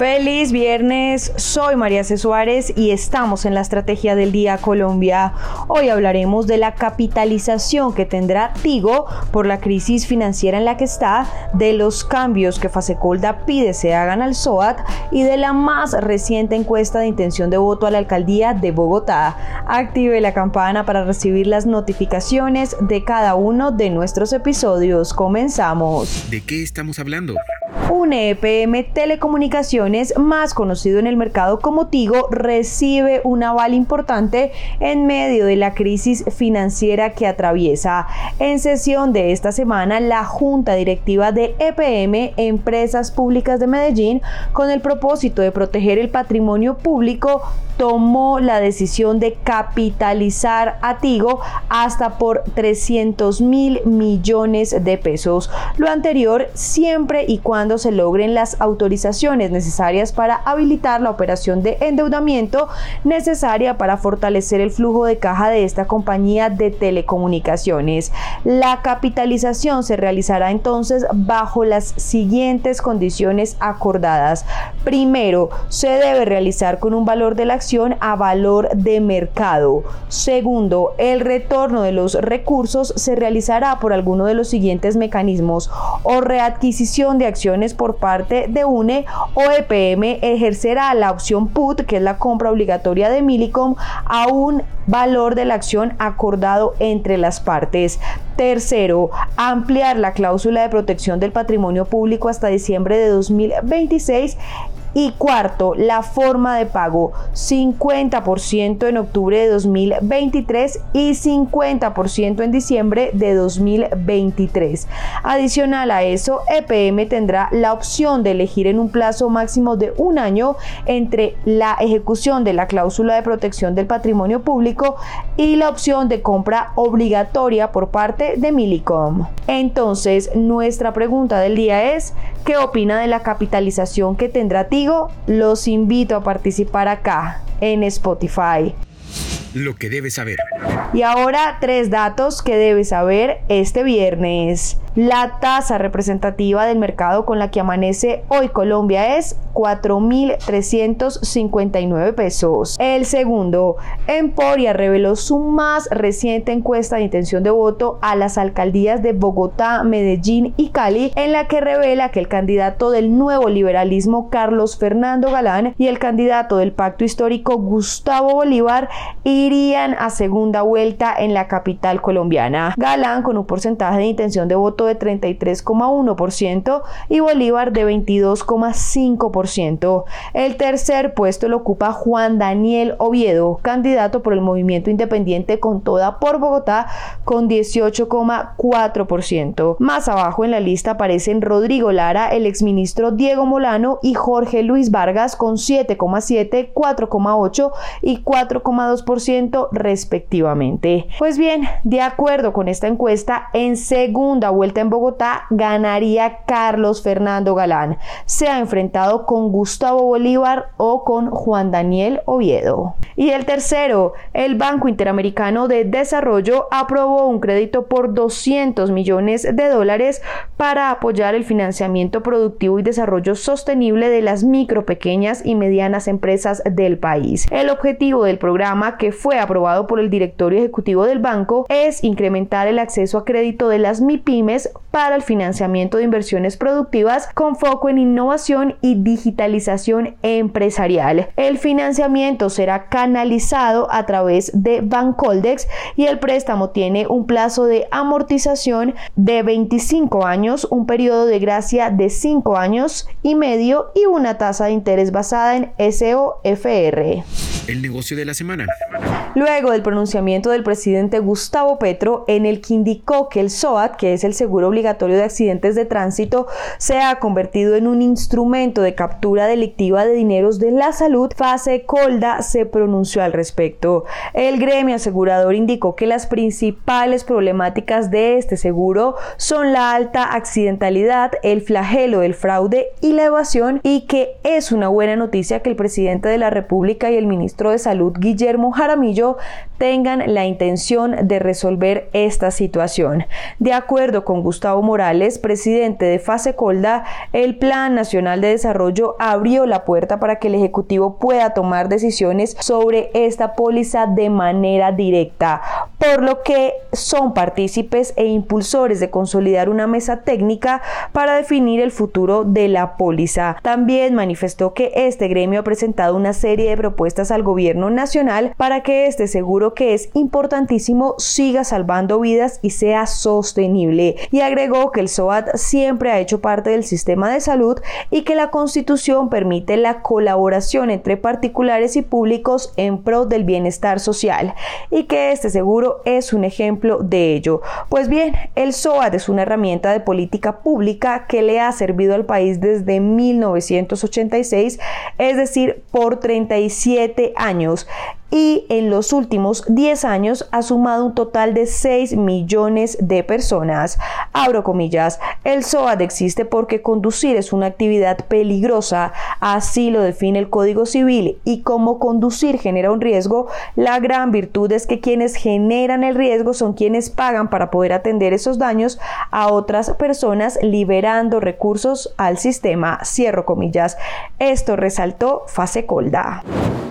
Feliz viernes, soy María C. Suárez y estamos en la Estrategia del Día Colombia. Hoy hablaremos de la capitalización que tendrá Tigo por la crisis financiera en la que está, de los cambios que Fasecolda pide se hagan al SOAT y de la más reciente encuesta de intención de voto a la alcaldía de Bogotá. Active la campana para recibir las notificaciones de cada uno de nuestros episodios. Comenzamos. ¿De qué estamos hablando? Un EPM Telecomunicaciones, más conocido en el mercado como Tigo, recibe un aval importante en medio de la crisis financiera que atraviesa. En sesión de esta semana, la Junta Directiva de EPM, Empresas Públicas de Medellín, con el propósito de proteger el patrimonio público, tomó la decisión de capitalizar a Tigo hasta por 300 mil millones de pesos. Lo anterior siempre y cuando se logren las autorizaciones necesarias para habilitar la operación de endeudamiento necesaria para fortalecer el flujo de caja de esta compañía de telecomunicaciones. La capitalización se realizará entonces bajo las siguientes condiciones acordadas. Primero, se debe realizar con un valor de la acción a valor de mercado. Segundo, el retorno de los recursos se realizará por alguno de los siguientes mecanismos o readquisición de acciones por parte de UNE o EPM ejercerá la opción PUT, que es la compra obligatoria de Milicom, a un valor de la acción acordado entre las partes. Tercero, ampliar la cláusula de protección del patrimonio público hasta diciembre de 2026 y cuarto, la forma de pago 50% en octubre de 2023 y 50% en diciembre de 2023. Adicional a eso, EPM tendrá la opción de elegir en un plazo máximo de un año entre la ejecución de la cláusula de protección del patrimonio público y la opción de compra obligatoria por parte de Milicom. Entonces, nuestra pregunta del día es, ¿qué opina de la capitalización que tendrá los invito a participar acá en Spotify. Lo que debes saber. Y ahora tres datos que debes saber este viernes. La tasa representativa del mercado con la que amanece hoy Colombia es 4.359 pesos. El segundo, Emporia reveló su más reciente encuesta de intención de voto a las alcaldías de Bogotá, Medellín y Cali, en la que revela que el candidato del nuevo liberalismo Carlos Fernando Galán y el candidato del pacto histórico Gustavo Bolívar irían a segunda vuelta en la capital colombiana. Galán con un porcentaje de intención de voto de 33,1% y Bolívar de 22,5%. El tercer puesto lo ocupa Juan Daniel Oviedo, candidato por el movimiento independiente con toda por Bogotá con 18,4%. Más abajo en la lista aparecen Rodrigo Lara, el exministro Diego Molano y Jorge Luis Vargas con 7,7, 4,8 y 4,2% respectivamente. Pues bien, de acuerdo con esta encuesta, en segunda vuelta en Bogotá ganaría Carlos Fernando Galán. Se ha enfrentado con Gustavo Bolívar o con Juan Daniel Oviedo. Y el tercero, el Banco Interamericano de Desarrollo aprobó un crédito por 200 millones de dólares para apoyar el financiamiento productivo y desarrollo sostenible de las micro, pequeñas y medianas empresas del país. El objetivo del programa, que fue aprobado por el directorio ejecutivo del banco, es incrementar el acceso a crédito de las MIPIMES para el financiamiento de inversiones productivas con foco en innovación y digitalización empresarial. El financiamiento será canalizado a través de Bancoldex y el préstamo tiene un plazo de amortización de 25 años, un periodo de gracia de 5 años y medio y una tasa de interés basada en SOFR. El negocio de la semana. Luego del pronunciamiento del presidente Gustavo Petro en el que indicó que el SOAT, que es el seguro obligatorio de accidentes de tránsito, se ha convertido en un instrumento de captura delictiva de dineros de la salud, Fase Colda se pronunció al respecto. El gremio asegurador indicó que las principales problemáticas de este seguro son la alta accidentalidad, el flagelo del fraude y la evasión y que es una buena noticia que el presidente de la República y el ministro de Salud Guillermo Jaramillo tengan la intención de resolver esta situación. De acuerdo con Gustavo Morales, presidente de Fase Colda, el Plan Nacional de Desarrollo abrió la puerta para que el Ejecutivo pueda tomar decisiones sobre esta póliza de manera directa, por lo que son partícipes e impulsores de consolidar una mesa técnica para definir el futuro de la póliza. También manifestó que este gremio ha presentado una serie de propuestas al gobierno nacional para que este seguro que es importantísimo siga salvando vidas y sea sostenible. Y agregó que el SOAT siempre ha hecho parte del sistema de salud y que la Constitución permite la colaboración entre particulares y públicos en pro del bienestar social y que este seguro es un ejemplo de ello. Pues bien, el SOAT es una herramienta de política pública que le ha servido al país desde 1986, es decir, por 37 años y en los últimos 10 años ha sumado un total de 6 millones de personas. Abro comillas, el SOAD existe porque conducir es una actividad peligrosa, así lo define el Código Civil, y como conducir genera un riesgo, la gran virtud es que quienes generan el riesgo son quienes pagan para poder atender esos daños a otras personas liberando recursos al sistema. Cierro comillas. Esto resaltó Fase Colda.